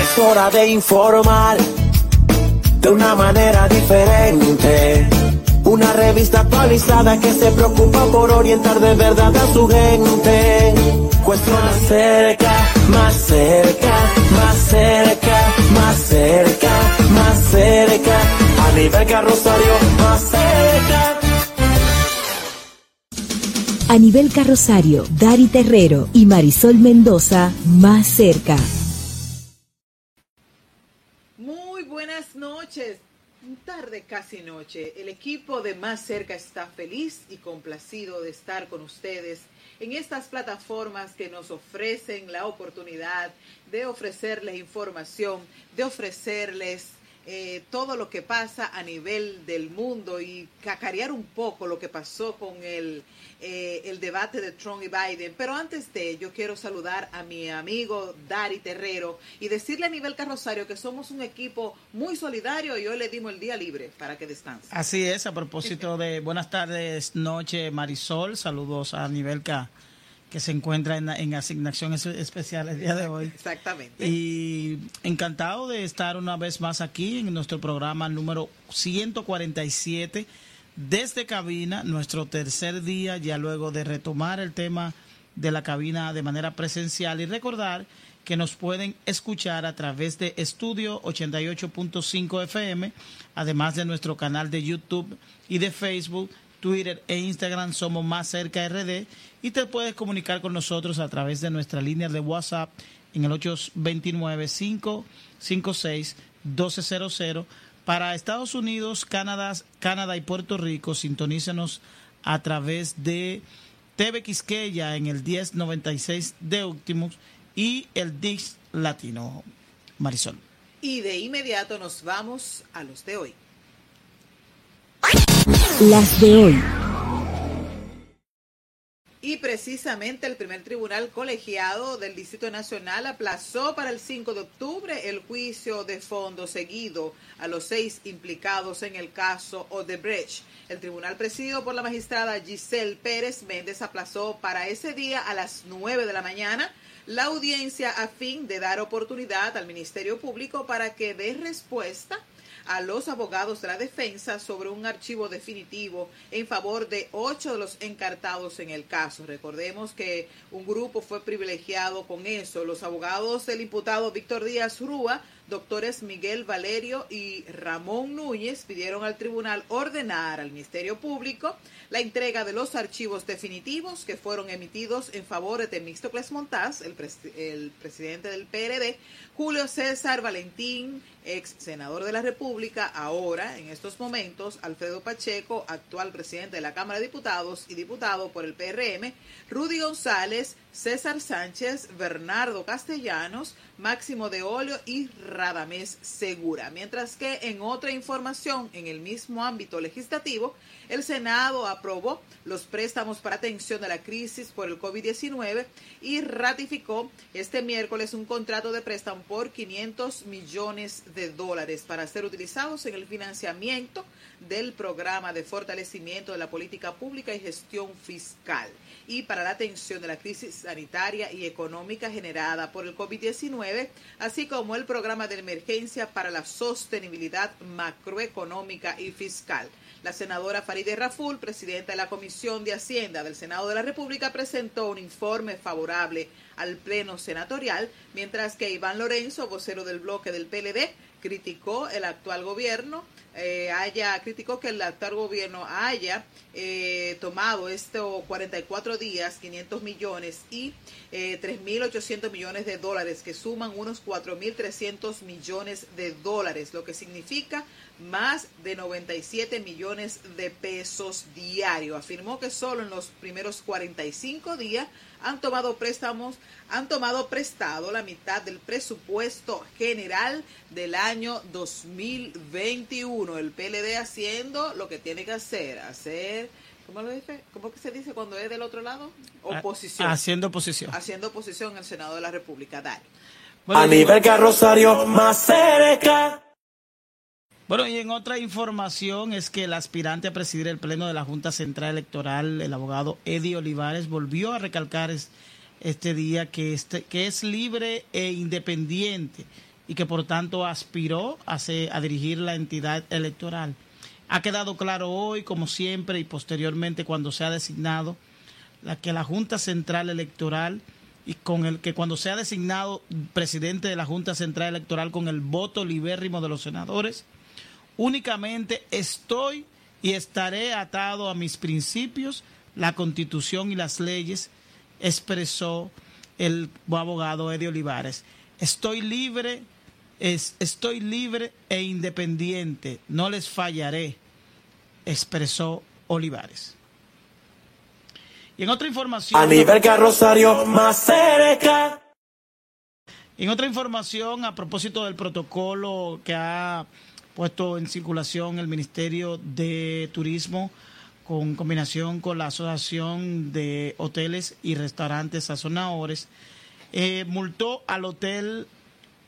Es hora de informar de una manera diferente. Una revista actualizada que se preocupa por orientar de verdad a su gente. Cuestión más cerca, más cerca, más cerca, más cerca, más cerca. A nivel carrosario, más cerca. A nivel carrosario, Dari Terrero y Marisol Mendoza, más cerca. Tarde, casi noche. El equipo de Más Cerca está feliz y complacido de estar con ustedes en estas plataformas que nos ofrecen la oportunidad de ofrecerles información, de ofrecerles eh, todo lo que pasa a nivel del mundo y cacarear un poco lo que pasó con el, eh, el debate de Trump y Biden. Pero antes de ello, quiero saludar a mi amigo Dari Terrero y decirle a nivel carrosario que somos un equipo muy solidario y hoy le dimos el día libre para que descanse. Así es, a propósito de buenas tardes, noche, Marisol, saludos a nivel K que se encuentra en, en asignación especial el día de hoy. Exactamente. Y encantado de estar una vez más aquí en nuestro programa número 147 desde cabina, nuestro tercer día, ya luego de retomar el tema de la cabina de manera presencial y recordar que nos pueden escuchar a través de Estudio 88.5 FM, además de nuestro canal de YouTube y de Facebook Twitter e Instagram somos más cerca RD y te puedes comunicar con nosotros a través de nuestra línea de WhatsApp en el 829-556-1200. Para Estados Unidos, Canadá, Canadá y Puerto Rico, sintonícenos a través de TV Quisqueya en el 1096 de Optimus y el Dix Latino. Marisol. Y de inmediato nos vamos a los de hoy. Las de hoy. Y precisamente el primer tribunal colegiado del Distrito Nacional aplazó para el 5 de octubre el juicio de fondo seguido a los seis implicados en el caso Odebrecht. El tribunal presidido por la magistrada Giselle Pérez Méndez aplazó para ese día a las 9 de la mañana la audiencia a fin de dar oportunidad al Ministerio Público para que dé respuesta a los abogados de la defensa sobre un archivo definitivo en favor de ocho de los encartados en el caso. Recordemos que un grupo fue privilegiado con eso. Los abogados del imputado Víctor Díaz Rúa doctores Miguel Valerio y Ramón Núñez pidieron al tribunal ordenar al Ministerio Público la entrega de los archivos definitivos que fueron emitidos en favor de Temístocles Montaz, el, el presidente del PRD, Julio César Valentín, ex senador de la República, ahora en estos momentos Alfredo Pacheco, actual presidente de la Cámara de Diputados y diputado por el PRM, Rudy González, César Sánchez, Bernardo Castellanos, Máximo de Olio y Radamés Segura. Mientras que en otra información, en el mismo ámbito legislativo, el Senado aprobó los préstamos para atención de la crisis por el COVID-19 y ratificó este miércoles un contrato de préstamo por 500 millones de dólares para ser utilizados en el financiamiento del programa de fortalecimiento de la política pública y gestión fiscal y para la atención de la crisis sanitaria y económica generada por el COVID-19, así como el programa de emergencia para la sostenibilidad macroeconómica y fiscal. La senadora Farideh Raful, presidenta de la Comisión de Hacienda del Senado de la República, presentó un informe favorable al Pleno Senatorial, mientras que Iván Lorenzo, vocero del bloque del PLD, criticó el actual gobierno eh, haya criticó que el actual gobierno haya eh, tomado estos 44 días 500 millones y eh, 3.800 millones de dólares que suman unos 4.300 millones de dólares lo que significa más de 97 millones de pesos diarios afirmó que solo en los primeros 45 días han tomado préstamos, han tomado prestado la mitad del presupuesto general del año 2021. El PLD haciendo lo que tiene que hacer, hacer ¿Cómo lo dice? ¿Cómo que se dice cuando es del otro lado? Ah, Oposición. Haciendo oposición. Haciendo oposición en el Senado de la República. Dale. Bueno, A nivel Rosario más cerca. Bueno, y en otra información es que el aspirante a presidir el Pleno de la Junta Central Electoral, el abogado Eddie Olivares, volvió a recalcar es- este día que, este, que es libre e independiente y que por tanto aspiró a, se- a dirigir la entidad electoral. Ha quedado claro hoy, como siempre, y posteriormente cuando se ha designado, la que la Junta Central Electoral y con el que cuando sea designado presidente de la Junta Central Electoral con el voto libérrimo de los senadores, únicamente estoy y estaré atado a mis principios, la Constitución y las leyes, expresó el abogado Eddie Olivares. Estoy libre, es, estoy libre e independiente, no les fallaré, expresó Olivares. Y en otra información, A nivel Rosario más cerca. en otra información, a propósito del protocolo que ha puesto en circulación el Ministerio de Turismo con combinación con la Asociación de Hoteles y Restaurantes Sazonadores, eh, multó al Hotel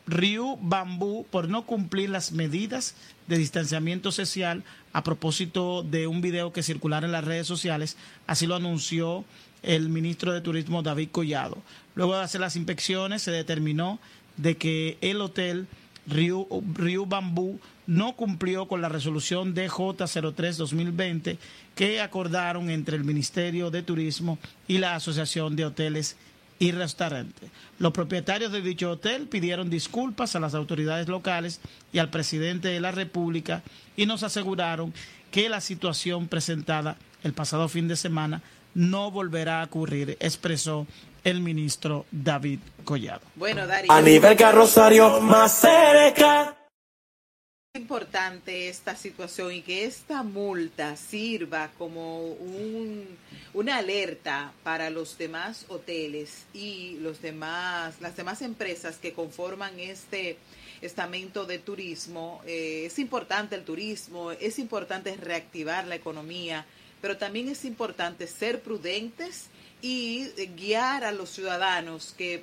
Ryu Bambú por no cumplir las medidas de distanciamiento social a propósito de un video que circulara en las redes sociales. Así lo anunció el ministro de Turismo David Collado. Luego de hacer las inspecciones se determinó de que el hotel Ryu, Ryu Bambú no cumplió con la resolución DJ03-2020 que acordaron entre el Ministerio de Turismo y la Asociación de Hoteles y restaurantes. Los propietarios de dicho hotel pidieron disculpas a las autoridades locales y al presidente de la República y nos aseguraron que la situación presentada el pasado fin de semana no volverá a ocurrir, expresó el ministro David Collado. Bueno. A nivel Rosario más cerca. Importante esta situación y que esta multa sirva como un, una alerta para los demás hoteles y los demás, las demás empresas que conforman este estamento de turismo. Eh, es importante el turismo, es importante reactivar la economía, pero también es importante ser prudentes y eh, guiar a los ciudadanos que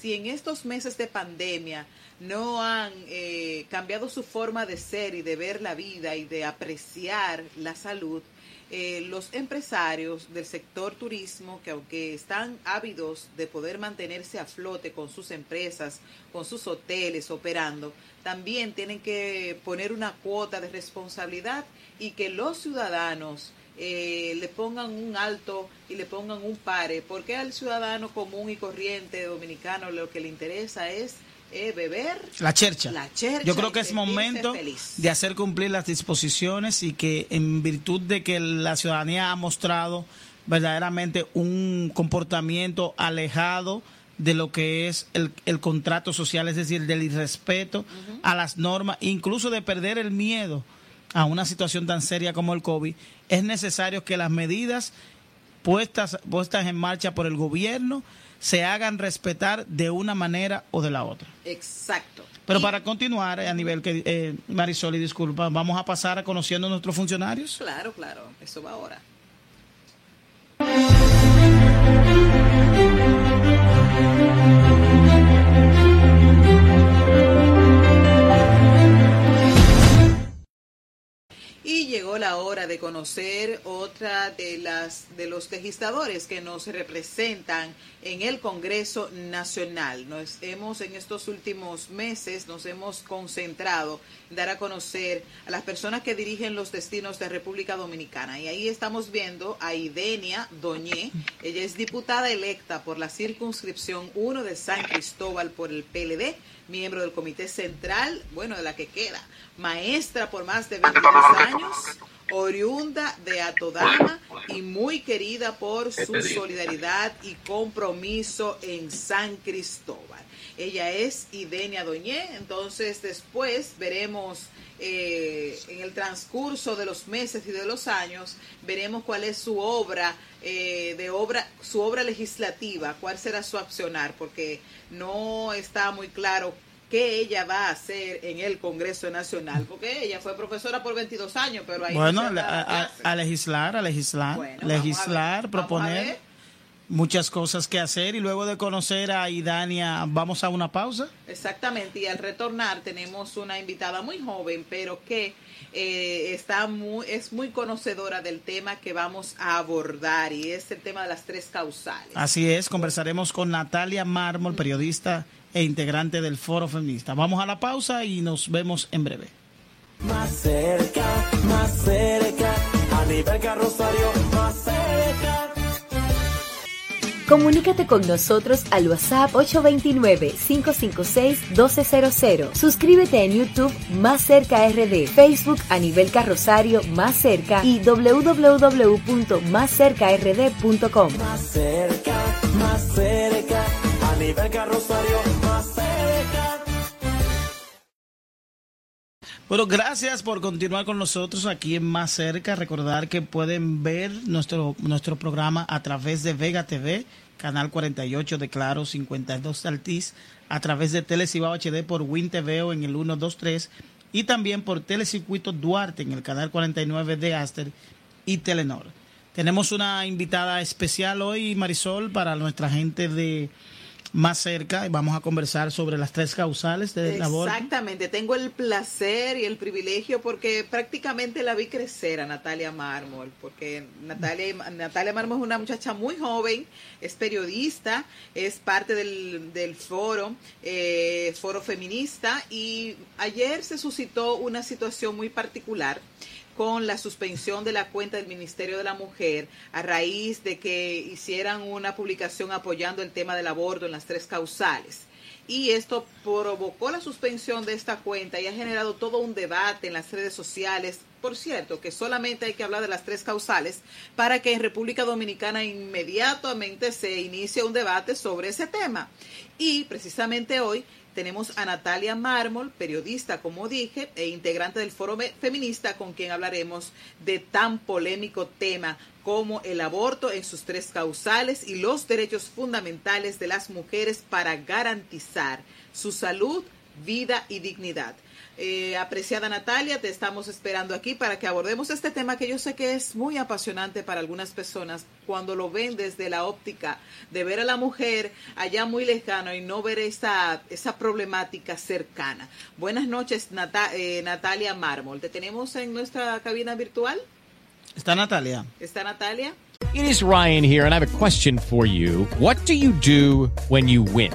si en estos meses de pandemia no han eh, cambiado su forma de ser y de ver la vida y de apreciar la salud, eh, los empresarios del sector turismo, que aunque están ávidos de poder mantenerse a flote con sus empresas, con sus hoteles operando, también tienen que poner una cuota de responsabilidad y que los ciudadanos eh, le pongan un alto y le pongan un pare, porque al ciudadano común y corriente dominicano lo que le interesa es eh, beber La chercha. La chercha Yo creo que es momento feliz. de hacer cumplir las disposiciones y que en virtud de que la ciudadanía ha mostrado verdaderamente un comportamiento alejado de lo que es el, el contrato social, es decir, del irrespeto a las normas, incluso de perder el miedo a una situación tan seria como el COVID, es necesario que las medidas puestas, puestas en marcha por el gobierno se hagan respetar de una manera o de la otra. Exacto. Pero Y- para continuar a nivel que eh, Marisol y disculpa, vamos a pasar a conociendo a nuestros funcionarios. Claro, claro, eso va ahora. Y llegó la hora de conocer otra de las de los legisladores que nos representan en el Congreso Nacional. Nos hemos en estos últimos meses nos hemos concentrado en dar a conocer a las personas que dirigen los destinos de República Dominicana y ahí estamos viendo a Idenia Doñé. Ella es diputada electa por la circunscripción 1 de San Cristóbal por el PLD, miembro del Comité Central, bueno, de la que queda, maestra por más de 22 años, oriunda de Atodama y muy querida por su solidaridad y compromiso en San Cristóbal. Ella es Idenia Doñé, entonces después veremos eh, en el transcurso de los meses y de los años, veremos cuál es su obra, eh, de obra, su obra legislativa, cuál será su accionar, porque no está muy claro qué ella va a hacer en el Congreso Nacional, porque ella fue profesora por 22 años, pero ahí bueno, a, legislar, a legislar, legislar, proponer muchas cosas que hacer y luego de conocer a Idania vamos a una pausa. Exactamente, y al retornar tenemos una invitada muy joven, pero que eh, está muy, es muy conocedora del tema que vamos a abordar y es el tema de las tres causales. Así es, conversaremos con Natalia Mármol, periodista e integrante del Foro Feminista. Vamos a la pausa y nos vemos en breve. Más cerca, más cerca, a nivel carrosario, más cerca. Comunícate con nosotros al WhatsApp 829-556-1200. Suscríbete en YouTube Más Cerca RD, Facebook a nivel carrosario Más Cerca y www.máscercard.com. Más cerca, más cerca, a carrosario Más cerca. Bueno, gracias por continuar con nosotros aquí en Más Cerca. Recordar que pueden ver nuestro, nuestro programa a través de Vega TV, canal 48 de Claro, 52 Altiz, a través de Telecibao HD por Win TV en el 123 y también por Telecircuito Duarte en el canal 49 de Aster y Telenor. Tenemos una invitada especial hoy, Marisol, para nuestra gente de más cerca y vamos a conversar sobre las tres causales de aborto. Exactamente, tengo el placer y el privilegio porque prácticamente la vi crecer a Natalia Mármol, porque Natalia, Natalia Mármol es una muchacha muy joven, es periodista, es parte del, del foro, eh, foro feminista y ayer se suscitó una situación muy particular con la suspensión de la cuenta del Ministerio de la Mujer a raíz de que hicieran una publicación apoyando el tema del aborto en las tres causales. Y esto provocó la suspensión de esta cuenta y ha generado todo un debate en las redes sociales. Por cierto, que solamente hay que hablar de las tres causales para que en República Dominicana inmediatamente se inicie un debate sobre ese tema. Y precisamente hoy tenemos a Natalia Mármol, periodista, como dije, e integrante del Foro Feminista, con quien hablaremos de tan polémico tema como el aborto en sus tres causales y los derechos fundamentales de las mujeres para garantizar su salud, vida y dignidad. Eh, apreciada Natalia, te estamos esperando aquí para que abordemos este tema que yo sé que es muy apasionante para algunas personas cuando lo ven desde la óptica de ver a la mujer allá muy lejano y no ver esa, esa problemática cercana. Buenas noches, eh, Natalia Mármol. ¿Te tenemos en nuestra cabina virtual? ¿Está Natalia? ¿Está Natalia? It is Ryan here and I have a question for you. What do you do when you win?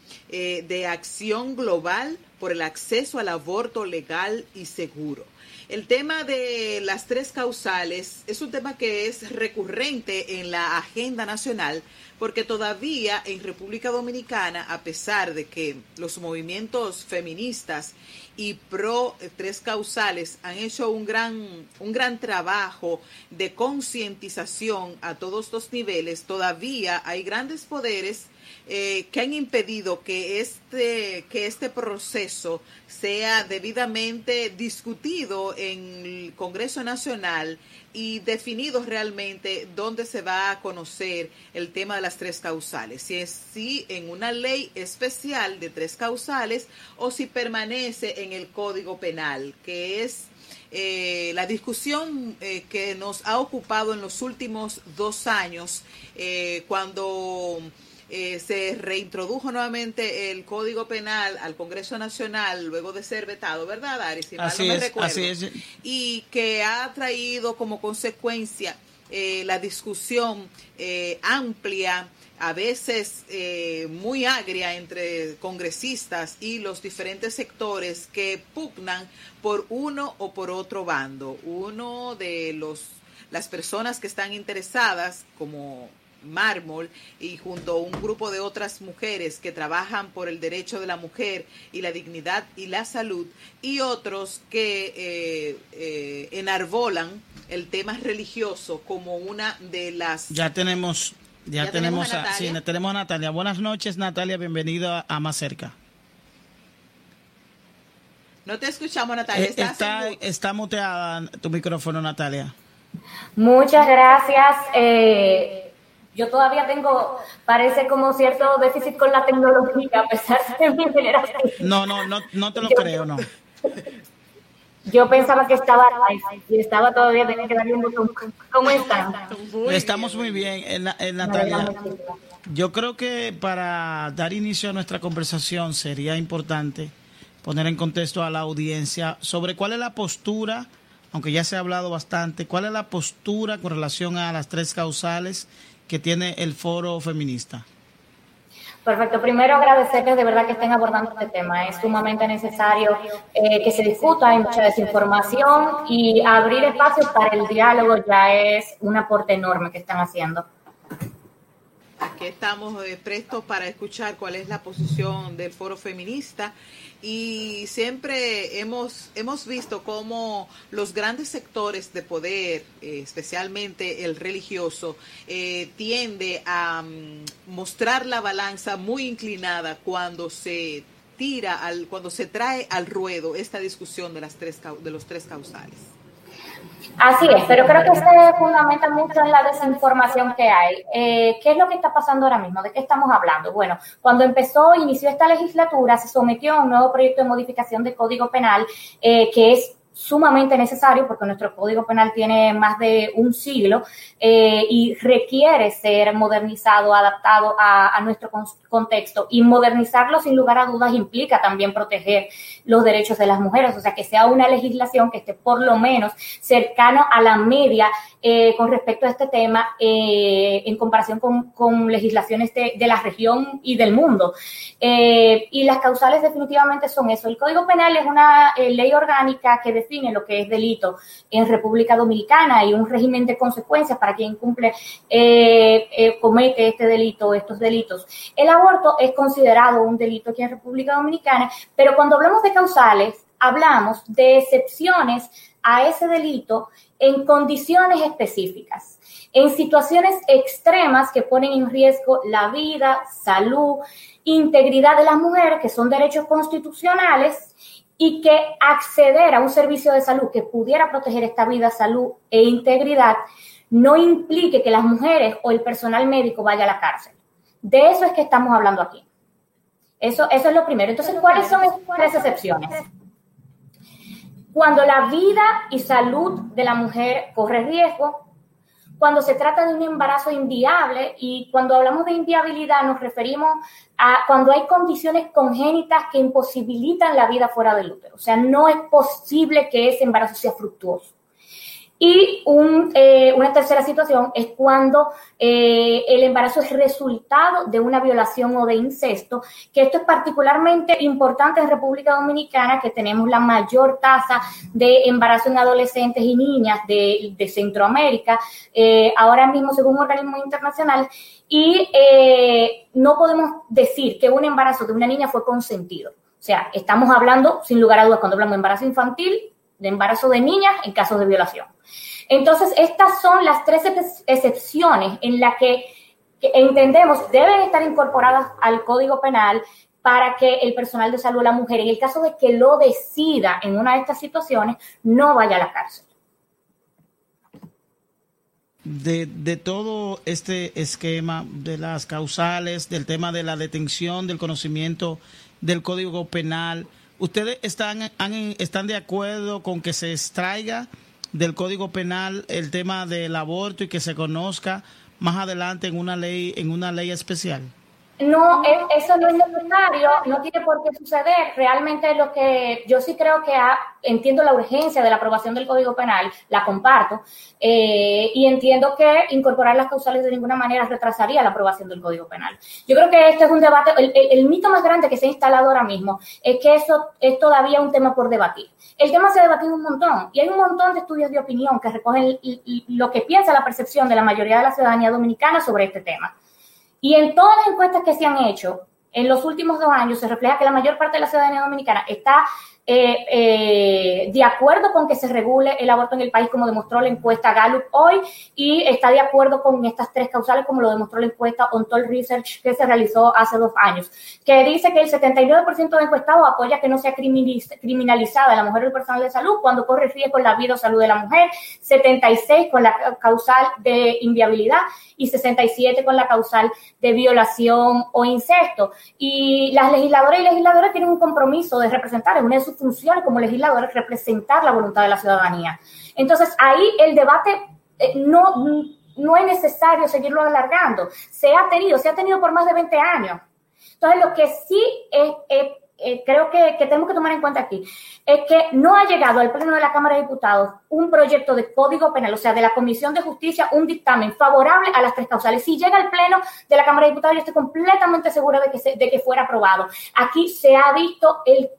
eh, de Acción Global por el Acceso al Aborto Legal y Seguro. El tema de las tres causales es un tema que es recurrente en la agenda nacional porque todavía en República Dominicana, a pesar de que los movimientos feministas y pro tres causales han hecho un gran, un gran trabajo de concientización a todos los niveles, todavía hay grandes poderes eh, que han impedido que este, que este proceso sea debidamente discutido en el Congreso Nacional y definido realmente dónde se va a conocer el tema de las tres causales, si es si en una ley especial de tres causales o si permanece en el Código Penal, que es eh, la discusión eh, que nos ha ocupado en los últimos dos años, eh, cuando se reintrodujo nuevamente el Código Penal al Congreso Nacional luego de ser vetado, ¿verdad, Ari? Si así, no me es, así es. Y que ha traído como consecuencia la discusión amplia a veces eh, muy agria entre congresistas y los diferentes sectores que pugnan por uno o por otro bando. Uno de los las personas que están interesadas como Mármol y junto a un grupo de otras mujeres que trabajan por el derecho de la mujer y la dignidad y la salud y otros que eh, eh, enarbolan el tema religioso como una de las ya tenemos ya, tenemos, a, sí, tenemos a Natalia. Buenas noches, Natalia. Bienvenida a Más Cerca. No te escuchamos, Natalia. Eh, está, está muteada tu micrófono, Natalia. Muchas gracias. Eh, yo todavía tengo, parece como cierto déficit con la tecnología, a pesar de mi generación. No, no, no, no te lo creo, no. Yo pensaba que estaba y estaba todavía, tenía que darle un botón. ¿Cómo están? Estamos muy bien, en, en Natalia. Yo creo que para dar inicio a nuestra conversación sería importante poner en contexto a la audiencia sobre cuál es la postura, aunque ya se ha hablado bastante, cuál es la postura con relación a las tres causales que tiene el foro feminista. Perfecto. Primero agradecerles de verdad que estén abordando este tema. Es sumamente necesario eh, que se discuta, hay mucha desinformación y abrir espacios para el diálogo ya es un aporte enorme que están haciendo. Aquí estamos eh, prestos para escuchar cuál es la posición del foro feminista y siempre hemos, hemos visto cómo los grandes sectores de poder, eh, especialmente el religioso, eh, tiende a mm, mostrar la balanza muy inclinada cuando se tira, al, cuando se trae al ruedo esta discusión de, las tres, de los tres causales. Así es, pero creo que se fundamenta mucho en la desinformación que hay. Eh, ¿Qué es lo que está pasando ahora mismo? ¿De qué estamos hablando? Bueno, cuando empezó, inició esta legislatura, se sometió a un nuevo proyecto de modificación del Código Penal eh, que es sumamente necesario porque nuestro Código Penal tiene más de un siglo eh, y requiere ser modernizado, adaptado a, nuestro contexto. Y modernizarlo, sin lugar a dudas, implica también proteger los derechos de las mujeres, o sea, que sea una legislación que esté por lo menos cercano a la media eh, con respecto a este tema eh, en comparación con, legislaciones de, la región y del mundo. y las causales definitivamente son eso. El Código Penal es una ley orgánica que define lo que es delito en República Dominicana y un régimen de consecuencias para quien cumple, eh, eh, comete este delito estos delitos. El aborto es considerado un delito aquí en República Dominicana, pero cuando hablamos de causales, hablamos de excepciones a ese delito en condiciones específicas, en situaciones extremas que ponen en riesgo la vida, salud, integridad de las mujeres, que son derechos constitucionales, y que acceder a un servicio de salud que pudiera proteger esta vida, salud e integridad no implique que las mujeres o el personal médico vaya a la cárcel. De eso es que estamos hablando aquí. Eso, eso es lo primero. Entonces, ¿cuáles son esas tres excepciones? Cuando la vida y salud de la mujer corre riesgo, cuando se trata de un embarazo inviable y cuando hablamos de inviabilidad nos referimos a cuando hay condiciones congénitas que imposibilitan la vida fuera del útero. O sea, no es posible que ese embarazo sea fructuoso. Y eh, una tercera situación es cuando eh, el embarazo es resultado de una violación o de incesto, que esto es particularmente importante en República Dominicana, que tenemos la mayor tasa de embarazo en adolescentes y niñas de, Centroamérica, eh, ahora mismo según organismos internacionales, y no podemos decir que un embarazo de una niña fue consentido. O sea, estamos hablando, sin lugar a dudas, cuando hablamos de embarazo infantil, de embarazo de niñas en casos de violación. Entonces, estas son las tres excepciones en las que que entendemos deben estar incorporadas al Código Penal para que el personal de salud, la mujer, en el caso de que lo decida en una de estas situaciones, no vaya a la cárcel. De, de, todo este esquema de las causales, del tema de la detención, del conocimiento del Código Penal, ¿ustedes están, han, están de acuerdo con que se extraiga del Código Penal el tema del aborto y que se conozca más adelante en una ley, en una ley especial? No, eso no es necesario, no tiene por qué suceder. Realmente lo que yo sí creo que entiendo la urgencia de la aprobación del Código Penal, la comparto, eh, y entiendo que incorporar las causales de ninguna manera retrasaría la aprobación del Código Penal. Yo creo que este es un debate, el, mito más grande que se ha instalado ahora mismo es que eso es todavía un tema por debatir. El tema se ha debatido un montón y hay un montón de estudios de opinión que recogen lo que piensa la percepción de la mayoría de la ciudadanía dominicana sobre este tema. Y en todas las encuestas que se han hecho en los últimos dos años se refleja que la mayor parte de la ciudadanía dominicana está eh, eh, de acuerdo con que se regule el aborto en el país, como demostró la encuesta Gallup hoy, y está de acuerdo con estas tres causales, como lo demostró la encuesta Ontol Research que se realizó hace dos años, que dice que el 79% de encuestados apoya que no sea criminalizada la mujer o el personal de salud cuando corre riesgo la vida o salud de la mujer, 76 con la causal de inviabilidad y 67 con la causal de violación o incesto. Y las legisladoras y legisladores tienen un compromiso de representar, es una de sus funciones como legisladores, representar la voluntad de la ciudadanía. Entonces, ahí el debate eh, no, no es necesario seguirlo alargando. Se ha tenido, se ha tenido por más de 20 años. Entonces, lo que sí es, eh, creo que, tenemos que tomar en cuenta aquí es que no ha llegado al Pleno de la Cámara de Diputados un proyecto de código penal, o sea, de la Comisión de Justicia, un dictamen favorable a las tres causales. Si llega al Pleno de la Cámara de Diputados, yo estoy completamente segura de que, de que fuera aprobado. Aquí se ha visto el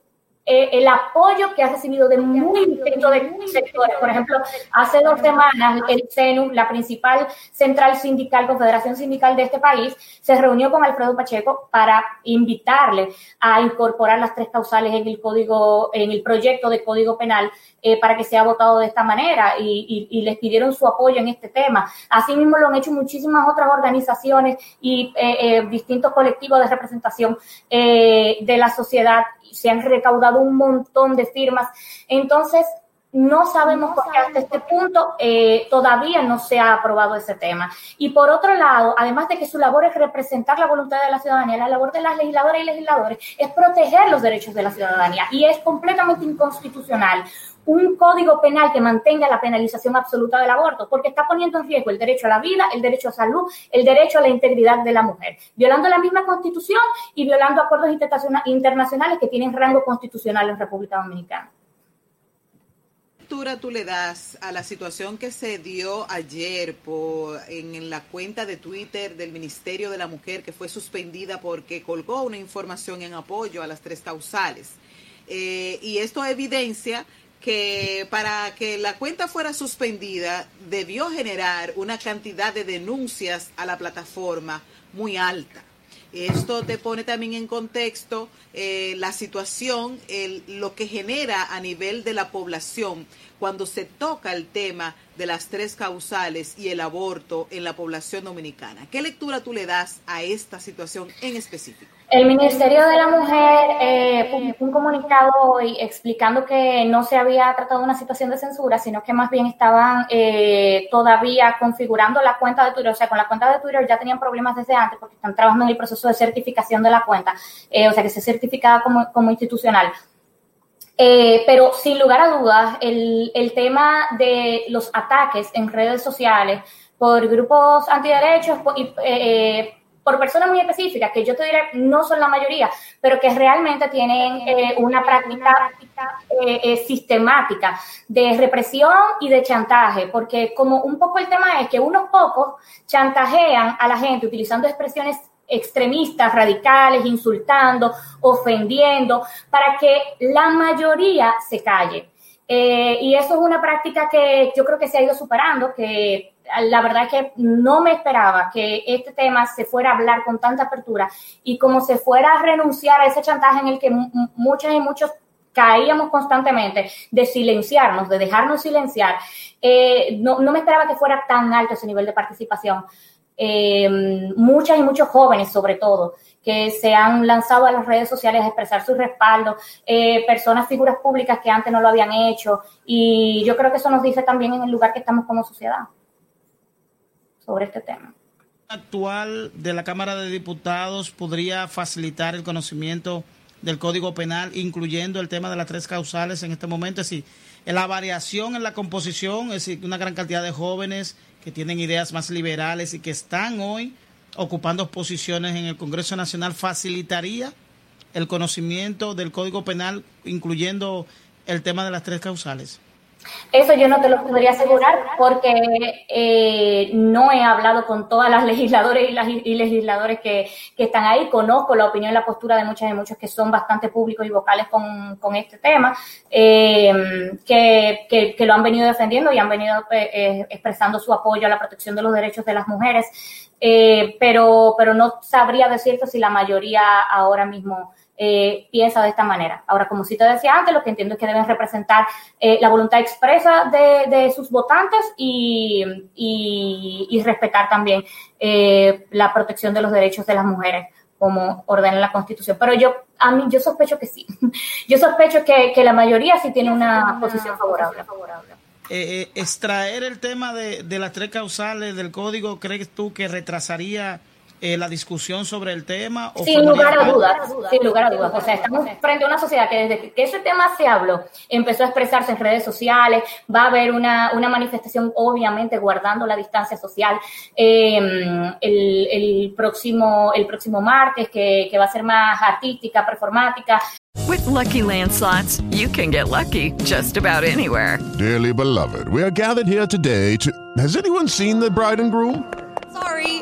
eh, el apoyo que ha recibido de muy distintos sectores. Por ejemplo, hace dos semanas el CENU, la principal central sindical, confederación sindical de este país, se reunió con Alfredo Pacheco para invitarle a incorporar las tres causales en el código, en el proyecto de código penal eh, para que sea votado de esta manera y, les pidieron su apoyo en este tema. Asimismo lo han hecho muchísimas otras organizaciones y eh, distintos colectivos de representación de la sociedad se han recaudado un montón de firmas. Entonces, no sabemos por qué hasta este punto eh, todavía no se ha aprobado ese tema. Y por otro lado, además de que su labor es representar la voluntad de la ciudadanía, la labor de las legisladoras y legisladores es proteger los derechos de la ciudadanía y es completamente inconstitucional un código penal que mantenga la penalización absoluta del aborto, porque está poniendo en riesgo el derecho a la vida, el derecho a salud, el derecho a la integridad de la mujer, violando la misma constitución y violando acuerdos internacionales que tienen rango constitucional en República Dominicana. ¿Qué lectura tú le das a la situación que se dio ayer por, en, la cuenta de Twitter del Ministerio de la Mujer que fue suspendida porque colgó una información en apoyo a las tres causales? Eh, y esto evidencia que para que la cuenta fuera suspendida debió generar una cantidad de denuncias a la plataforma muy alta. Esto te pone también en contexto eh, la situación, el, lo que genera a nivel de la población cuando se toca el tema de las tres causales y el aborto en la población dominicana. ¿Qué lectura tú le das a esta situación en específico? El Ministerio de la Mujer eh, publicó un comunicado hoy explicando que no se había tratado una situación de censura, sino que más bien estaban eh, todavía configurando la cuenta de Twitter. O sea, con la cuenta de Twitter ya tenían problemas desde antes porque están trabajando en el proceso de certificación de la cuenta, eh, o sea, que se certificada como, como institucional. pero sin lugar a dudas, el, el tema de los ataques en redes sociales por grupos antiderechos y por personas muy específicas, que yo te diré no son la mayoría, pero que realmente tienen eh, una práctica eh, eh, sistemática de represión y de chantaje, porque como un poco el tema es que unos pocos chantajean a la gente utilizando expresiones extremistas, radicales, insultando, ofendiendo, para que la mayoría se calle. y eso es una práctica que yo creo que se ha ido superando, que la verdad es que no me esperaba que este tema se fuera a hablar con tanta apertura y como se fuera a renunciar a ese chantaje en el que muchas y muchos caíamos constantemente de silenciarnos, de dejarnos silenciar. Eh, no, no me esperaba que fuera tan alto ese nivel de participación. eh, muchas y muchos jóvenes sobre todo, que se han lanzado a las redes sociales a expresar su respaldo, eh, personas, figuras públicas que antes no lo habían hecho, y yo creo que eso nos dice también en el lugar que estamos como sociedad sobre este tema. actual de la Cámara de Diputados podría facilitar el conocimiento del Código Penal, incluyendo el tema de las tres causales en este momento, es decir, la variación en la composición, es decir, una gran cantidad de jóvenes que tienen ideas más liberales y que están hoy ocupando posiciones en el Congreso Nacional, facilitaría el conocimiento del Código Penal, incluyendo el tema de las tres causales. Eso yo no te lo podría asegurar porque eh, no he hablado con todas las legisladores y, las, y legisladores que, están ahí. Conozco la opinión y la postura de muchas y muchos que son bastante públicos y vocales con, este tema, eh, que, que, que, lo han venido defendiendo y han venido eh, expresando su apoyo a la protección de los derechos de las mujeres. Eh, pero, pero no sabría decirte si la mayoría ahora mismo eh, piensa de esta manera. Ahora, como sí te decía antes, lo que entiendo es que deben representar eh, la voluntad expresa de, de sus votantes y, y, y respetar también eh, la protección de los derechos de las mujeres como ordena la Constitución. Pero yo, a mí, yo sospecho que sí. Yo sospecho que, que la mayoría sí tiene una posición favorable. favorable. Eh, extraer el tema de, de las tres causales del código, ¿crees tú que retrasaría eh, la discusión sobre el tema? O sin lugar a dudas, sin lugar a dudas. O sea, estamos frente a una sociedad que desde que ese tema se habló, empezó a expresarse en redes sociales, va a haber una, una manifestación, obviamente, guardando la distancia social, eh, el, el, próximo, el próximo martes, que, que va a ser más artística, performática. With lucky landslots, you can get lucky just about anywhere. Dearly beloved, we are gathered here today to. Has anyone seen the bride and groom? Sorry,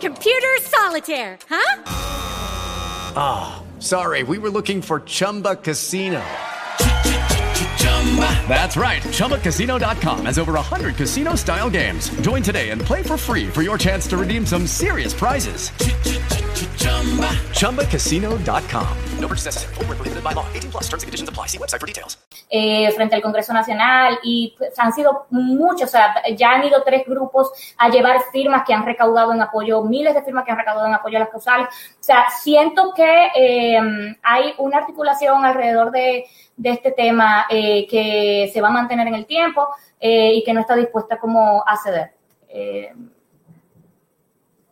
Computer solitaire, huh? Ah, oh, sorry, we were looking for Chumba Casino. That's right, ChumbaCasino.com has over 100 casino style games. Join today and play for free for your chance to redeem some serious prizes. ChumbaCasino.com. No purchase necessary, full prohibited by law, 18 plus terms and conditions apply. See website for details. Eh, frente al Congreso Nacional y pues, han sido muchos, o sea, ya han ido tres grupos a llevar firmas que han recaudado en apoyo, miles de firmas que han recaudado en apoyo a las causales. O sea, siento que eh, hay una articulación alrededor de, de este tema eh, que se va a mantener en el tiempo eh, y que no está dispuesta como a ceder. Eh,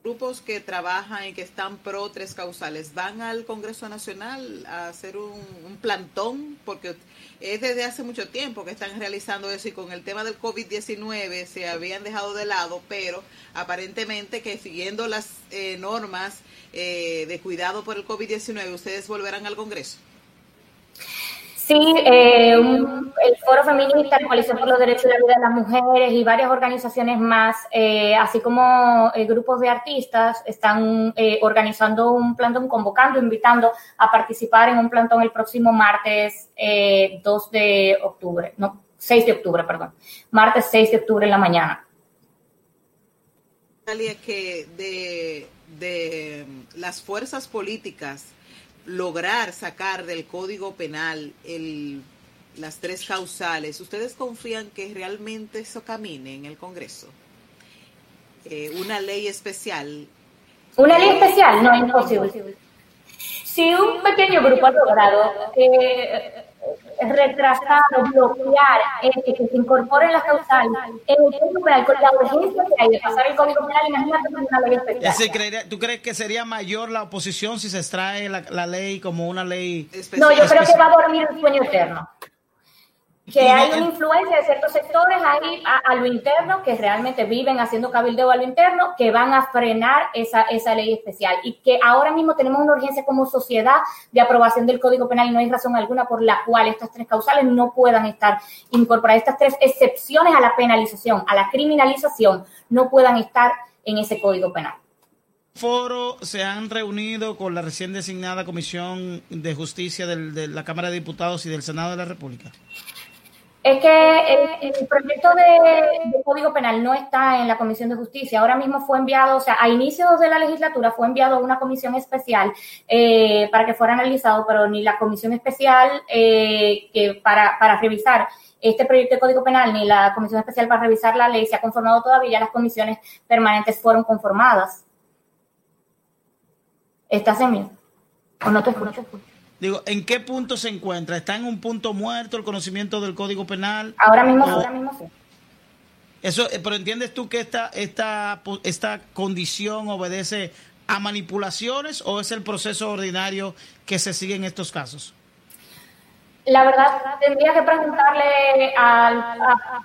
grupos que trabajan y que están pro tres causales van al Congreso Nacional a hacer un, plantón porque es desde hace mucho tiempo que están realizando eso y con el tema del COVID-19 se habían dejado de lado, pero aparentemente que siguiendo las eh, normas eh, de cuidado por el COVID-19 ustedes volverán al Congreso. Sí, eh, el Foro Feminista, la Coalición por los Derechos de la Vida de las Mujeres y varias organizaciones más, eh, así como eh, grupos de artistas, están eh, organizando un plantón, convocando, invitando a participar en un plantón el próximo martes 2 eh, de octubre, no, 6 de octubre, perdón, martes 6 de octubre en la mañana. que de, de las fuerzas políticas lograr sacar del Código Penal el, las tres causales, ¿ustedes confían que realmente eso camine en el Congreso? Eh, una ley especial. Una ley especial, no, imposible. Si un pequeño grupo ha logrado eh, retrasar o bloquear eh, que se incorporen las causales en el Código Penal con la urgencia que hay de pasar el Código Penal, imagínate una ley especial. ¿Tú crees que sería mayor la oposición si se extrae la, la ley como una ley especial? No, yo creo que va a dormir el sueño eterno que hay una influencia de ciertos sectores ahí a, a, lo interno que realmente viven haciendo cabildeo a lo interno que van a frenar esa, esa ley especial y que ahora mismo tenemos una urgencia como sociedad de aprobación del Código Penal y no hay razón alguna por la cual estas tres causales no puedan estar incorporadas, estas tres excepciones a la penalización, a la criminalización, no puedan estar en ese Código Penal. foro se han reunido con la recién designada Comisión de Justicia del- de la Cámara de Diputados y del Senado de la República? Es que el, proyecto de, Código Penal no está en la Comisión de Justicia. Ahora mismo fue enviado, o sea, a inicios de la legislatura fue enviado a una comisión especial eh, para que fuera analizado, pero ni la comisión especial eh, que para, para revisar este proyecto de Código Penal ni la comisión especial para revisar la ley se ha conformado todavía. Las comisiones permanentes fueron conformadas. ¿Estás en mí? ¿O no te escucho? Digo, ¿en qué punto se encuentra? ¿Está en un punto muerto el conocimiento del Código Penal? Ahora mismo, O- ahora mismo sí. Eso, eh, pero entiendes tú que esta, esta, esta condición obedece a manipulaciones o es el proceso ordinario que se sigue en estos casos? La verdad, tendría que preguntarle al, a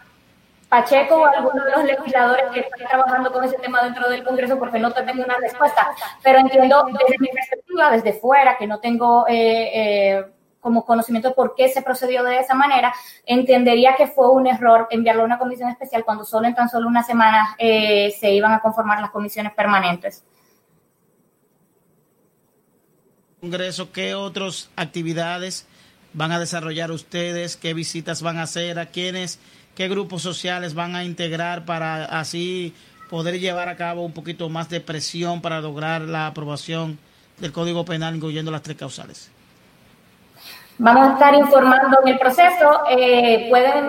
Pacheco o alguno de los legisladores que están trabajando con ese tema dentro del Congreso porque no te tengo una respuesta. Pero entiendo desde mi perspectiva, desde fuera, que no tengo eh, eh, como conocimiento por qué se procedió de esa manera, entendería que fue un error enviarlo a una comisión especial cuando solo en tan solo una semana eh, se iban a conformar las comisiones permanentes. Congreso, ¿qué otras actividades van a desarrollar ustedes? ¿Qué visitas van a hacer? ¿A quiénes? ¿Qué grupos sociales van a integrar para así poder llevar a cabo un poquito más de presión para lograr la aprobación del Código Penal, incluyendo las tres causales? Vamos a estar informando en el proceso. Eh, pueden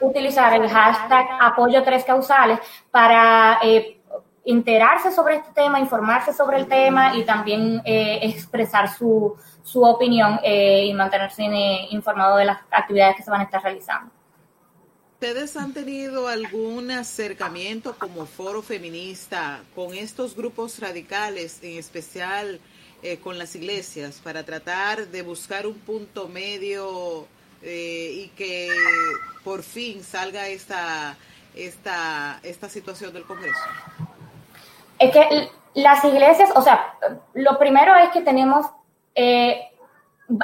utilizar el hashtag apoyo tres causales para eh, enterarse sobre este tema, informarse sobre el tema y también eh, expresar su, su opinión eh, y mantenerse eh, informado de las actividades que se van a estar realizando. ¿Ustedes han tenido algún acercamiento como foro feminista con estos grupos radicales, en especial eh, con las iglesias, para tratar de buscar un punto medio eh, y que por fin salga esta, esta, esta situación del Congreso? Es que las iglesias, o sea, lo primero es que tenemos, eh,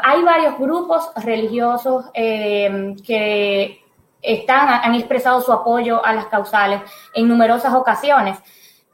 hay varios grupos religiosos que están, han expresado su apoyo a las causales en numerosas ocasiones.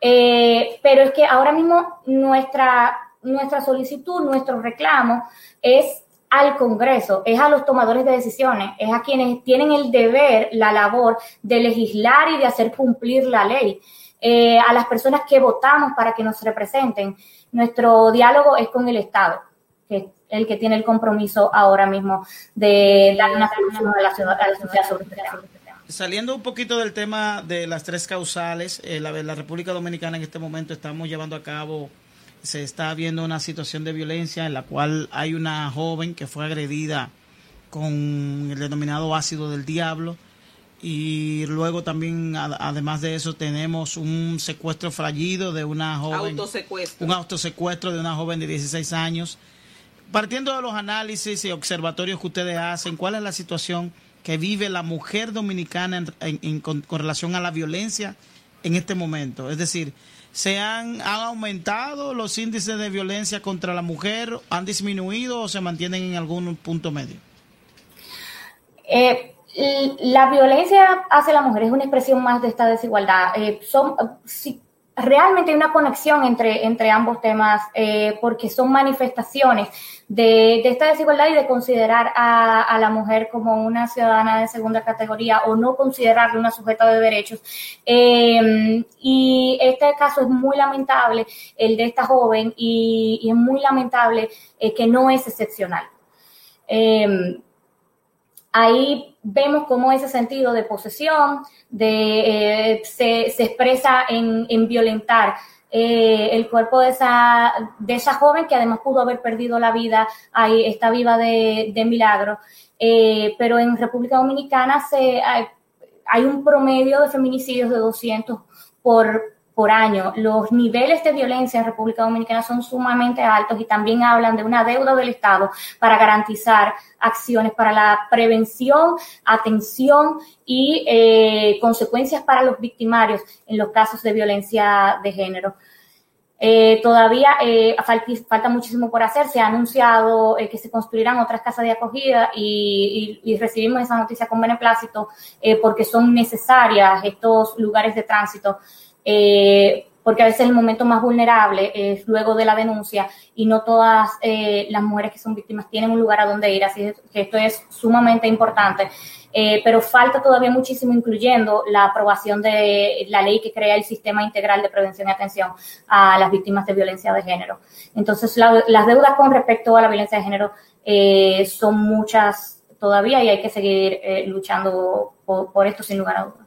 Eh, pero es que ahora mismo nuestra, nuestra solicitud, nuestro reclamo es al Congreso, es a los tomadores de decisiones, es a quienes tienen el deber, la labor de legislar y de hacer cumplir la ley, eh, a las personas que votamos para que nos representen. Nuestro diálogo es con el Estado, que el que tiene el compromiso ahora mismo de dar una solución a la, ciudad- a la sociedad sobre este tema. Saliendo un poquito del tema de las tres causales, eh, la, la República Dominicana en este momento estamos llevando a cabo, se está viendo una situación de violencia en la cual hay una joven que fue agredida con el denominado ácido del diablo y luego también además de eso tenemos un secuestro fallido de una joven Autosecuestro. un autosecuestro de una joven de 16 años partiendo de los análisis y observatorios que ustedes hacen, ¿cuál es la situación que vive la mujer dominicana en- con, relación a la violencia en este momento? Es decir, ¿se han, han aumentado los índices de violencia contra la mujer? ¿Han disminuido o se mantienen en algún punto medio? Eh, la violencia hacia la mujer es una expresión más de esta desigualdad. Eh, son, si- realmente hay una conexión entre, entre ambos temas eh, porque son manifestaciones de, esta desigualdad y de considerar a, la mujer como una ciudadana de segunda categoría o no considerarla una sujeta de derechos. Eh, y este caso es muy lamentable, el de esta joven, y, es muy lamentable eh, que no es excepcional. Ahí vemos cómo ese sentido de posesión eh, se, expresa en, en violentar eh, el cuerpo de esa, joven que además pudo haber perdido la vida, ahí está viva de, milagro. Eh, pero en República Dominicana hay, hay un promedio de feminicidios de 200 por, por año. Los niveles de violencia en República Dominicana son sumamente altos y también hablan de una deuda del Estado para garantizar acciones para la prevención, atención y eh, consecuencias para los victimarios en los casos de violencia de género. Eh, todavía eh, falta, muchísimo por hacer. Se ha anunciado que se construirán otras casas de acogida y, y, recibimos esa noticia con beneplácito porque son necesarias estos lugares de tránsito. Eh, porque a veces el momento más vulnerable es luego de la denuncia y no todas eh, las mujeres que son víctimas tienen un lugar a donde ir, así que esto es sumamente importante. Eh, pero falta todavía muchísimo, incluyendo la aprobación de la ley que crea el sistema integral de prevención y atención a las víctimas de violencia de género. Entonces, la, las deudas con respecto a la violencia de género eh, son muchas todavía y hay que seguir eh, luchando por, por esto sin lugar a dudas.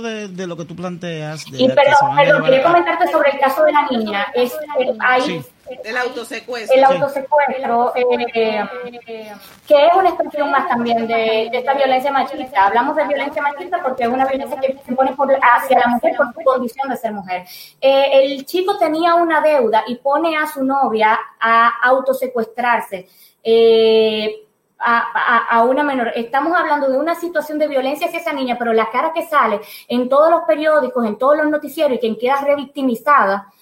De, de, lo que tú planteas. De y perdón, perdón quería comentarte sobre el caso de la niña. Es, hay, sí. El autosecuestro. El autosecuestro, eh, que es una expresión más también de, de, esta violencia machista. Hablamos de violencia machista porque es una violencia que se pone por, hacia la mujer por su condición de ser mujer. Eh, el chico tenía una deuda y pone a su novia a autosecuestrarse. Eh, a, una menor. Estamos hablando de una situación de violencia hacia esa niña, pero la cara que sale en todos los periódicos, en todos los noticieros y quien queda revictimizada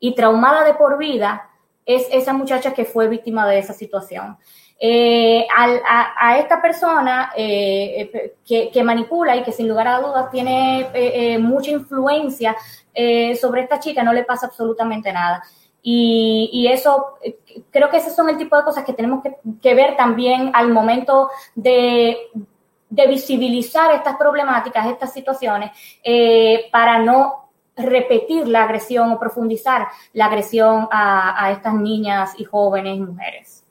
y traumada de por vida es esa muchacha que fue víctima de esa situación. Eh, a, esta persona eh, que, que, manipula y que sin lugar a dudas tiene eh, eh mucha influencia eh, sobre esta chica, no le pasa absolutamente nada. Y, eso, creo que esos son el tipo de cosas que tenemos que, ver también al momento de, visibilizar estas problemáticas, estas situaciones, eh, para no repetir la agresión o profundizar la agresión a, a estas niñas y jóvenes y mujeres.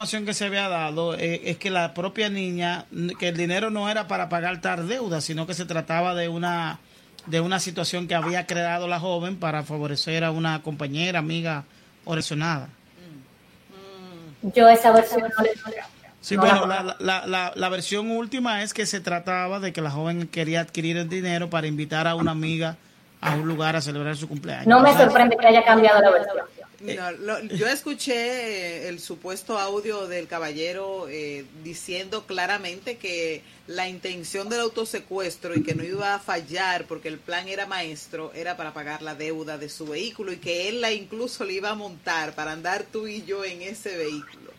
La información que se había dado eh, es que la propia niña, que el dinero no era para pagar tal deuda, sino que se trataba de una de una situación que había creado la joven para favorecer a una compañera, amiga o lesionada. Yo esa versión no le Sí, no bueno, la, la, la, la, versión última es que se trataba de que la joven quería adquirir el dinero para invitar a una amiga a un lugar a celebrar su cumpleaños. No me sorprende que haya cambiado la versión. No, lo, yo escuché el supuesto audio del caballero eh, diciendo claramente que la intención del autosecuestro y que no iba a fallar porque el plan era maestro, era para pagar la deuda de su vehículo y que él la incluso le iba a montar para andar tú y yo en ese vehículo.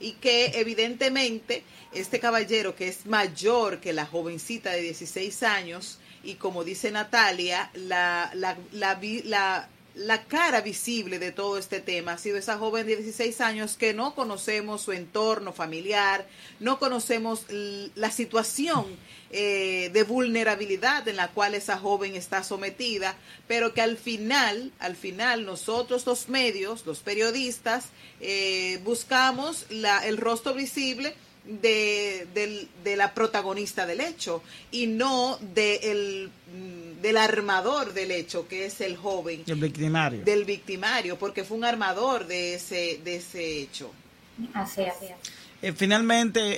Y que evidentemente este caballero que es mayor que la jovencita de 16 años y como dice Natalia, la, la, la, la la cara visible de todo este tema ha sido esa joven de 16 años que no conocemos su entorno familiar, no conocemos la situación eh, de vulnerabilidad en la cual esa joven está sometida, pero que al final, al final nosotros los medios, los periodistas, eh, buscamos la, el rostro visible de, de, de, la protagonista del hecho y no de el, del armador del hecho, que es el joven. El victimario. Del victimario, porque fue un armador de ese, de ese hecho. Así, así. Eh, finalmente, eh,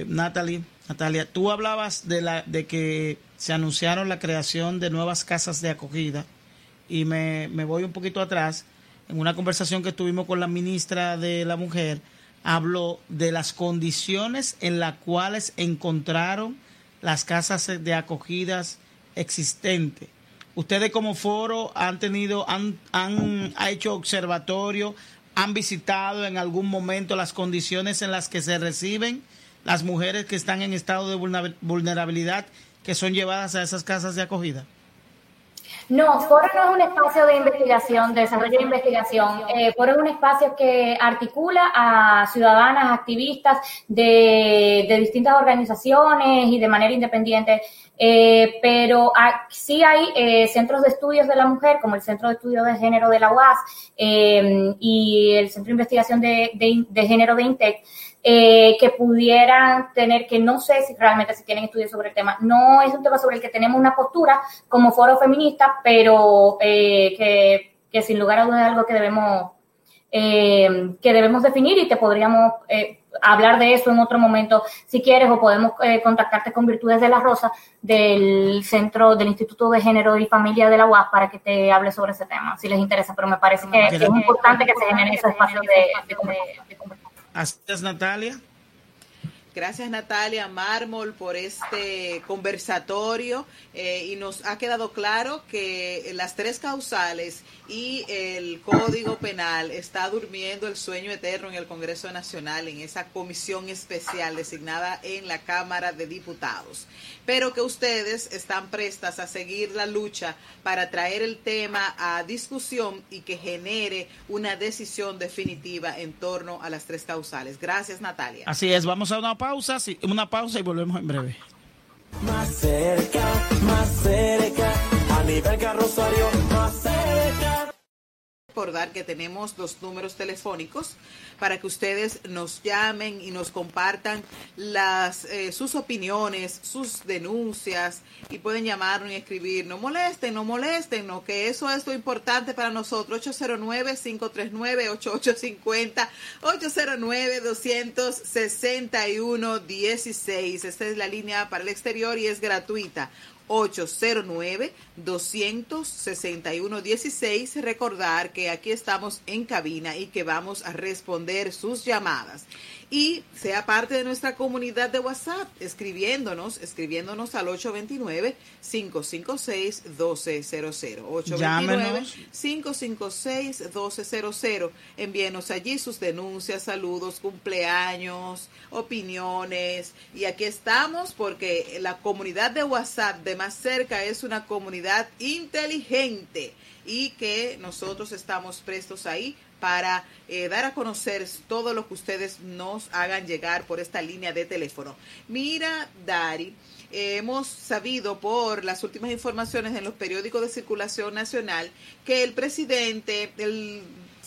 eh, Natalie, Natalia, tú hablabas de, la, de que se anunciaron la creación de nuevas casas de acogida y me, me voy un poquito atrás. En una conversación que tuvimos con la ministra de la Mujer, habló de las condiciones en las cuales encontraron las casas de acogidas existentes. Ustedes como foro han tenido, han, han hecho observatorio, han visitado en algún momento las condiciones en las que se reciben las mujeres que están en estado de vulnerabilidad que son llevadas a esas casas de acogida. No, Foro no es un espacio de investigación, de desarrollo de investigación. Eh, Foro es un espacio que articula a ciudadanas, activistas de, de distintas organizaciones y de manera independiente. Eh, pero hay, sí hay eh, centros de estudios de la mujer, como el Centro de Estudios de Género de la UAS eh, y el Centro de Investigación de, de, Género de INTEC, eh, que pudieran tener, que no sé si realmente si tienen estudios sobre el tema. No es un tema sobre el que tenemos una postura como foro feminista, pero eh, que, que, sin lugar a dudas es algo que debemos, eh, que debemos definir y te podríamos eh, hablar de eso en otro momento si quieres o podemos eh, contactarte con Virtudes de la Rosa del Centro del Instituto de Género y Familia de la UAS para que te hable sobre ese tema, si les interesa, pero me parece que, que es importante que se generen esos espacios de, de conversación. Así es, Natalia. Gracias Natalia Mármol por este conversatorio eh, y nos ha quedado claro que las tres causales y el Código Penal está durmiendo el sueño eterno en el Congreso Nacional, en esa comisión especial designada en la Cámara de Diputados. Pero que ustedes están prestas a seguir la lucha para traer el tema a discusión y que genere una decisión definitiva en torno a las tres causales. Gracias Natalia. Así es, vamos a una pausa, una pausa y volvemos en breve. Más cerca, más cerca, a nivel carrosario. Recordar que tenemos los números telefónicos para que ustedes nos llamen y nos compartan eh, sus opiniones, sus denuncias y pueden llamarnos y escribir. No molesten, no molesten, no, que eso es lo importante para nosotros. 809-539-8850, 809-261-16. Esta es la línea para el exterior y es gratuita. 809-261-16. Recordar que aquí estamos en cabina y que vamos a responder sus llamadas. Y sea parte de nuestra comunidad de WhatsApp, escribiéndonos, escribiéndonos al 829-556-1200. 829-556-1200. Envíenos allí sus denuncias, saludos, cumpleaños, opiniones. Y aquí estamos porque la comunidad de WhatsApp de más cerca es una comunidad inteligente y que nosotros estamos prestos ahí para eh, dar a conocer todo lo que ustedes nos hagan llegar por esta línea de teléfono. Mira, Dari, hemos sabido por las últimas informaciones en los periódicos de circulación nacional que el presidente, el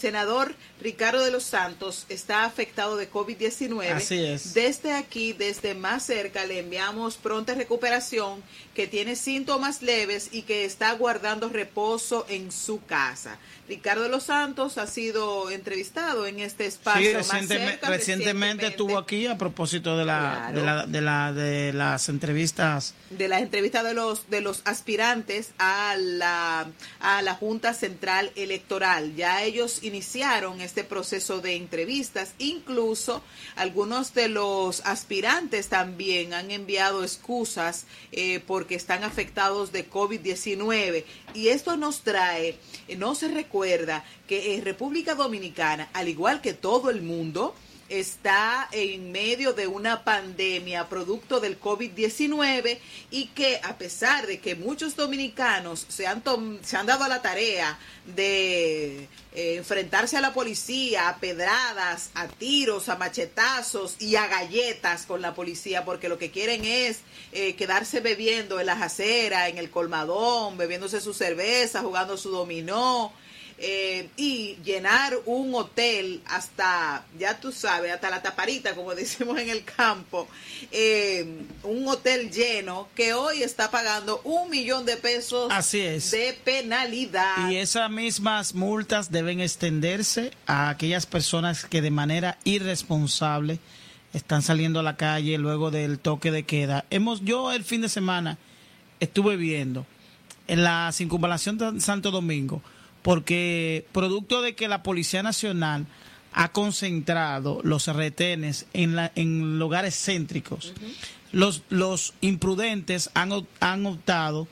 senador Ricardo de los Santos está afectado de COVID-19. Así es. Desde aquí, desde más cerca, le enviamos pronta recuperación, que tiene síntomas leves y que está guardando reposo en su casa. Ricardo de los Santos ha sido entrevistado en este espacio. Sí, más recientemente, cerca, recientemente estuvo aquí a propósito de la, Claro. de, la, de, la, de las entrevistas. de las entrevistas de los de los aspirantes a la a la Junta Central Electoral. Ya ellos iniciaron este proceso de entrevistas, incluso algunos de los aspirantes también han enviado excusas eh, porque están afectados de COVID-19 y esto nos trae, eh, no se recuerda que en República Dominicana, al igual que todo el mundo, está en medio de una pandemia producto del COVID-19 y que a pesar de que muchos dominicanos se han, se han dado a la tarea de eh, enfrentarse a la policía, a pedradas, a tiros, a machetazos y a galletas con la policía, porque lo que quieren es eh, quedarse bebiendo en las aceras, en el colmadón, bebiéndose su cerveza, jugando su dominó eh, y llenar un hotel hasta, ya tú sabes, hasta la taparita, como decimos en el campo, eh, un hotel lleno que hoy está pagando un millón de pesos Así es. de penalidad. Y esas mismas multas deben extenderse a aquellas personas que de manera irresponsable están saliendo a la calle luego del toque de queda. Hemos, yo el fin de semana estuve viendo en la circunvalación de Santo Domingo, porque producto de que la Policía Nacional ha concentrado los retenes en, la, en lugares céntricos, los, los imprudentes han, op- han optado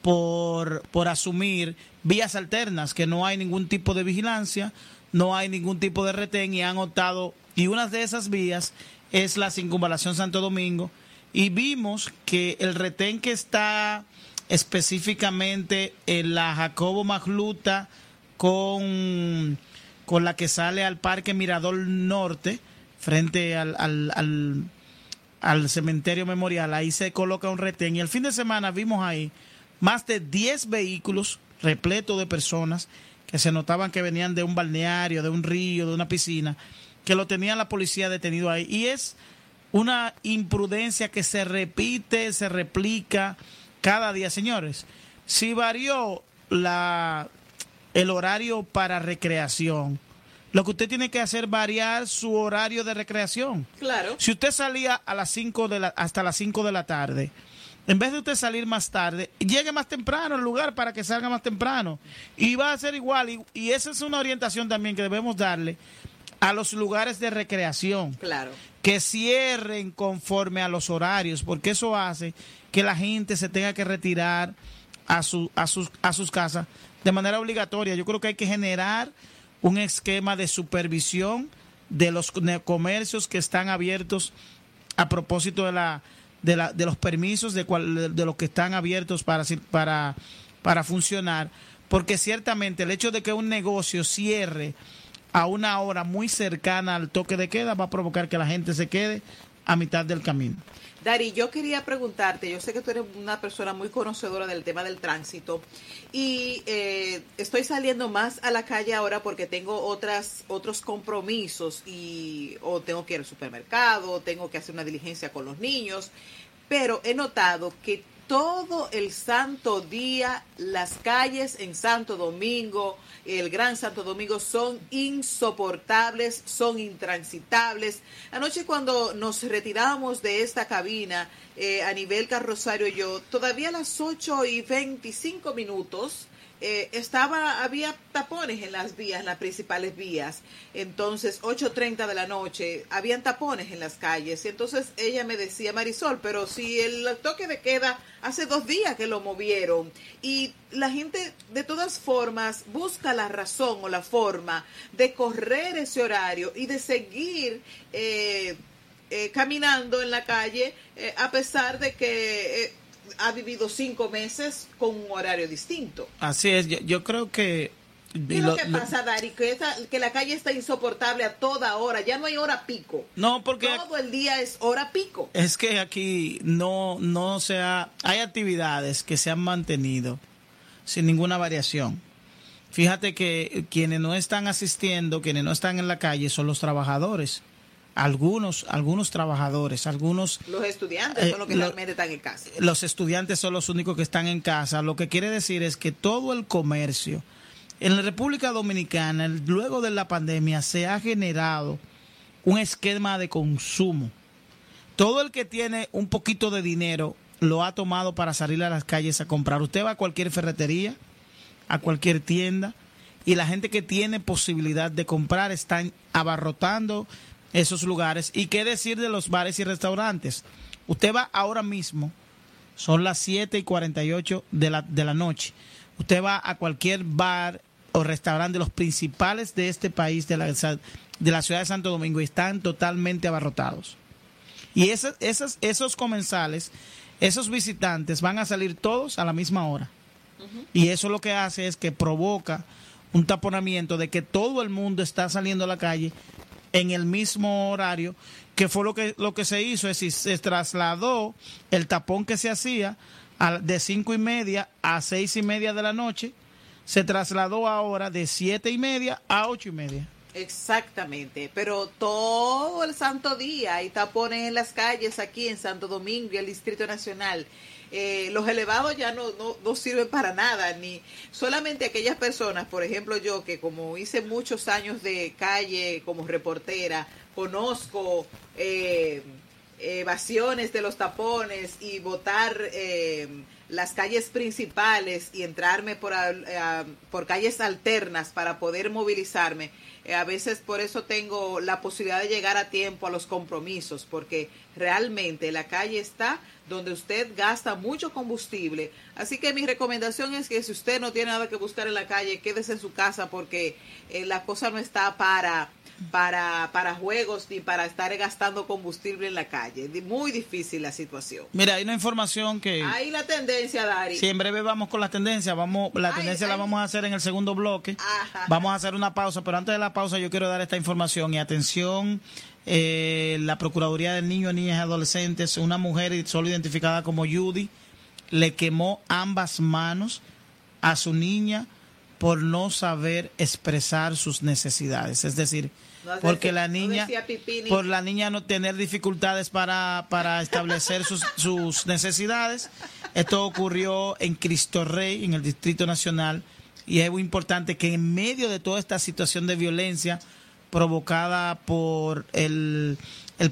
por, por asumir vías alternas, que no hay ningún tipo de vigilancia, no hay ningún tipo de retén y han optado, y una de esas vías es la circunvalación Santo Domingo, y vimos que el retén que está específicamente en la Jacobo Magluta con, con la que sale al Parque Mirador Norte, frente al, al, al, al cementerio memorial, ahí se coloca un retén y el fin de semana vimos ahí más de 10 vehículos repletos de personas que se notaban que venían de un balneario, de un río, de una piscina, que lo tenía la policía detenido ahí. Y es una imprudencia que se repite, se replica cada día, señores. Si varió la, el horario para recreación, lo que usted tiene que hacer es variar su horario de recreación. Claro. Si usted salía a las 5 de la, hasta las 5 de la tarde, en vez de usted salir más tarde, llegue más temprano al lugar para que salga más temprano. Y va a ser igual. Y, y esa es una orientación también que debemos darle a los lugares de recreación. Claro. Que cierren conforme a los horarios, porque eso hace que la gente se tenga que retirar a, su, a, sus, a sus casas de manera obligatoria. Yo creo que hay que generar un esquema de supervisión de los comercios que están abiertos a propósito de la de, la, de los permisos de, cual, de, los que están abiertos para, para, para funcionar, porque ciertamente el hecho de que un negocio cierre a una hora muy cercana al toque de queda va a provocar que la gente se quede a mitad del camino. Dari, yo quería preguntarte, yo sé que tú eres una persona muy conocedora del tema del tránsito y eh, estoy saliendo más a la calle ahora porque tengo otras otros compromisos y o tengo que ir al supermercado, o tengo que hacer una diligencia con los niños, pero he notado que todo el santo día las calles en Santo Domingo, el Gran Santo Domingo, son insoportables, son intransitables. Anoche cuando nos retirábamos de esta cabina eh, a nivel carrosario yo, todavía a las 8 y 25 minutos, eh, estaba había tapones en las vías, en las principales vías. Entonces, 8.30 de la noche, habían tapones en las calles. Y entonces ella me decía, Marisol, pero si el toque de queda hace dos días que lo movieron y la gente de todas formas busca la razón o la forma de correr ese horario y de seguir eh, eh, caminando en la calle a pesar de que ha vivido cinco meses con un horario distinto. Así es, yo, creo que... ¿Qué es lo, que pasa, Dari? Que, que la calle está insoportable a toda hora, ya no hay hora pico. No, porque... Todo el día es hora pico. Es que aquí no, no se ha... Hay actividades que se han mantenido sin ninguna variación. Fíjate que quienes no están asistiendo, quienes no están en la calle son los trabajadores algunos, algunos trabajadores, algunos... Los estudiantes son los que eh, realmente están en casa. Los estudiantes son los únicos que están en casa. Lo que quiere decir es que todo el comercio en la República Dominicana, luego de la pandemia, se ha generado un esquema de consumo. Todo el que tiene un poquito de dinero lo ha tomado para salir a las calles a comprar. Usted va a cualquier ferretería, a cualquier tienda, y la gente que tiene posibilidad de comprar están abarrotando esos lugares. ¿Y qué decir de los bares y restaurantes? Usted va ahora mismo, son las 7 y 48 de la, de la noche. Usted va a cualquier bar o restaurante los principales de este país, de la, de la ciudad de Santo Domingo, y están totalmente abarrotados. Y esos, esos, esos comensales, esos visitantes van a salir todos a la misma hora. Y eso lo que hace es que provoca un taponamiento de que todo el mundo está saliendo a la calle en el mismo horario, que fue lo que, lo que se hizo, es decir, se trasladó el tapón que se hacía de cinco y media a seis y media de la noche, se trasladó ahora de siete y media a ocho y media. Exactamente, pero todo el santo día hay tapones en las calles aquí en Santo Domingo y el Distrito Nacional. Eh, los elevados ya no, no, sirven para nada, ni solamente aquellas personas, por ejemplo yo que como hice muchos años de calle como reportera, conozco eh, evasiones de los tapones y votar eh, las calles principales y entrarme por, por calles alternas para poder movilizarme. a veces por eso tengo la posibilidad de llegar a tiempo a los compromisos, porque realmente la calle está donde usted gasta mucho combustible. Así que mi recomendación es que si usted no tiene nada que buscar en la calle, quédese en su casa porque eh, la cosa no está para para, para juegos ni para estar gastando combustible en la calle. Muy difícil la situación. Mira, hay una información que... Hay la tendencia, Dari. Sí, en breve vamos con la tendencia. Vamos, la tendencia la vamos a hacer en el segundo bloque. Vamos a hacer una pausa, pero antes de la pausa yo quiero dar esta información y atención eh, la Procuraduría del Niño, Niñas y Adolescentes, una mujer solo identificada como Judy, le quemó ambas manos a su niña por no saber expresar sus necesidades. Es decir, porque la niña, por la niña no tener dificultades para, para establecer sus, sus necesidades. Esto ocurrió en Cristo Rey, en el Distrito Nacional, y es muy importante que en medio de toda esta situación de violencia, provocada por el,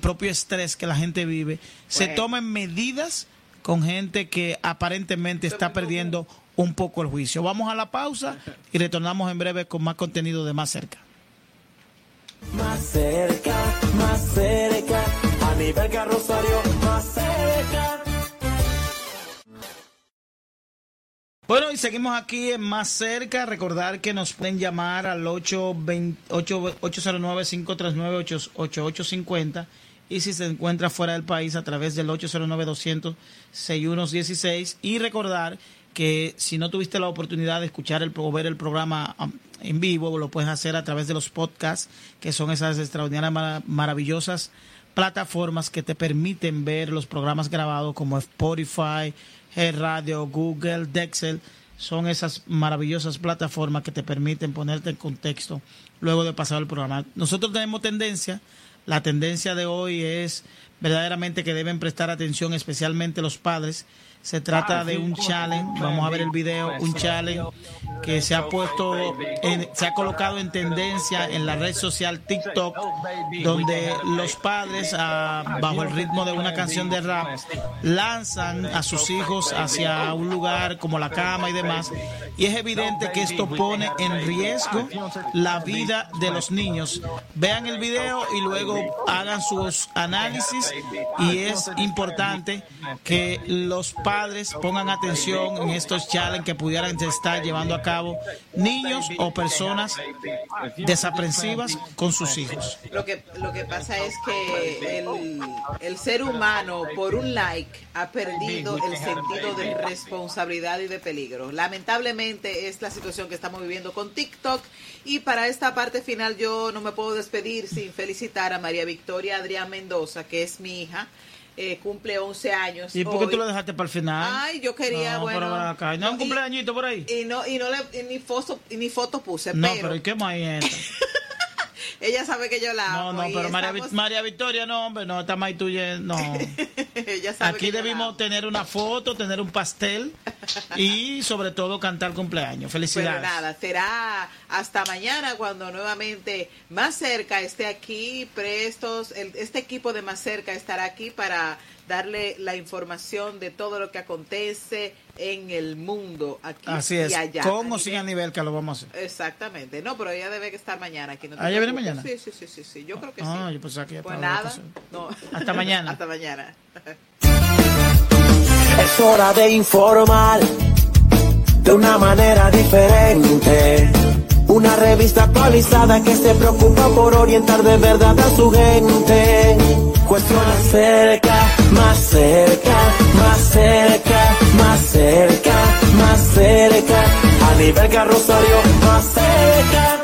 propio estrés que la gente vive, se tomen medidas con gente que aparentemente está perdiendo un poco el juicio. Vamos a la pausa y retornamos en breve con más contenido de Más Cerca. Más cerca, más cerca cerca, Rosario, más cerca. Bueno, y seguimos aquí en más cerca. Recordar que nos pueden llamar al 809-539-8850 y si se encuentra fuera del país a través del 809-200-6116. Y recordar que si no tuviste la oportunidad de escuchar el, o ver el programa en vivo, lo puedes hacer a través de los podcasts, que son esas extraordinarias, mara- maravillosas plataformas que te permiten ver los programas grabados como Spotify, Radio, Google, Dexel. Son esas maravillosas plataformas que te permiten ponerte en contexto luego de pasar el programa. Nosotros tenemos tendencia, la tendencia de hoy es verdaderamente que deben prestar atención, especialmente los padres. Se trata de un challenge, vamos a ver el video, un challenge que se ha puesto, en- se ha colocado en tendencia en la red social TikTok, donde los padres, ah, bajo el ritmo de una canción de rap, lanzan a sus hijos hacia un lugar como la cama y demás. Y es evidente que esto pone en riesgo la vida de los niños. Vean el video y luego hagan sus análisis y es importante que los padres pongan atención en estos challenges que pudieran estar llevando a cabo niños o personas desaprensivas con sus hijos. Lo que, lo que pasa es que el, el ser humano, por un like, ha perdido el sentido de responsabilidad y de peligro. Lamentablemente es la situación que estamos viviendo con TikTok. Y para esta parte final yo no me puedo despedir sin felicitar a María Victoria Adrián Mendoza, que es mi hija. Eh, cumple 11 años. ¿Y por qué hoy. tú lo dejaste para el final? Ay, yo quería, No, bueno. acá. ¿No un cumpleañito por ahí? Y no, y no le, y ni foto, ni foto puse, No, pero, pero ¿y qué más ella sabe que yo la No, amo. no, y pero María, estamos- María Victoria, no, hombre, no, está más tuya, no. ella sabe Aquí que yo la debimos tener una foto, tener un pastel y sobre todo cantar cumpleaños. Pero Felicidades. nada, será hasta mañana cuando nuevamente Más Cerca esté aquí, prestos. El- este equipo de Más Cerca estará aquí para darle la información de todo lo que acontece en el mundo, aquí Así y es, allá. con A o sin nivel- a nivel que lo vamos a hacer. Exactamente, no, pero ella debe estar mañana aquí. No ¿Ah, ella viene mañana? Sí, sí, sí, sí, sí, yo creo que Ah, sí. yo pensaba que ya Pues nada, no. Hasta mañana. Hasta mañana. Es hora de informar de una manera diferente. Una revista actualizada que se preocupa por orientar de verdad a su gente. Cuestiona cerca, más cerca, más cerca, más cerca, más cerca. A nivel carrosario, más cerca.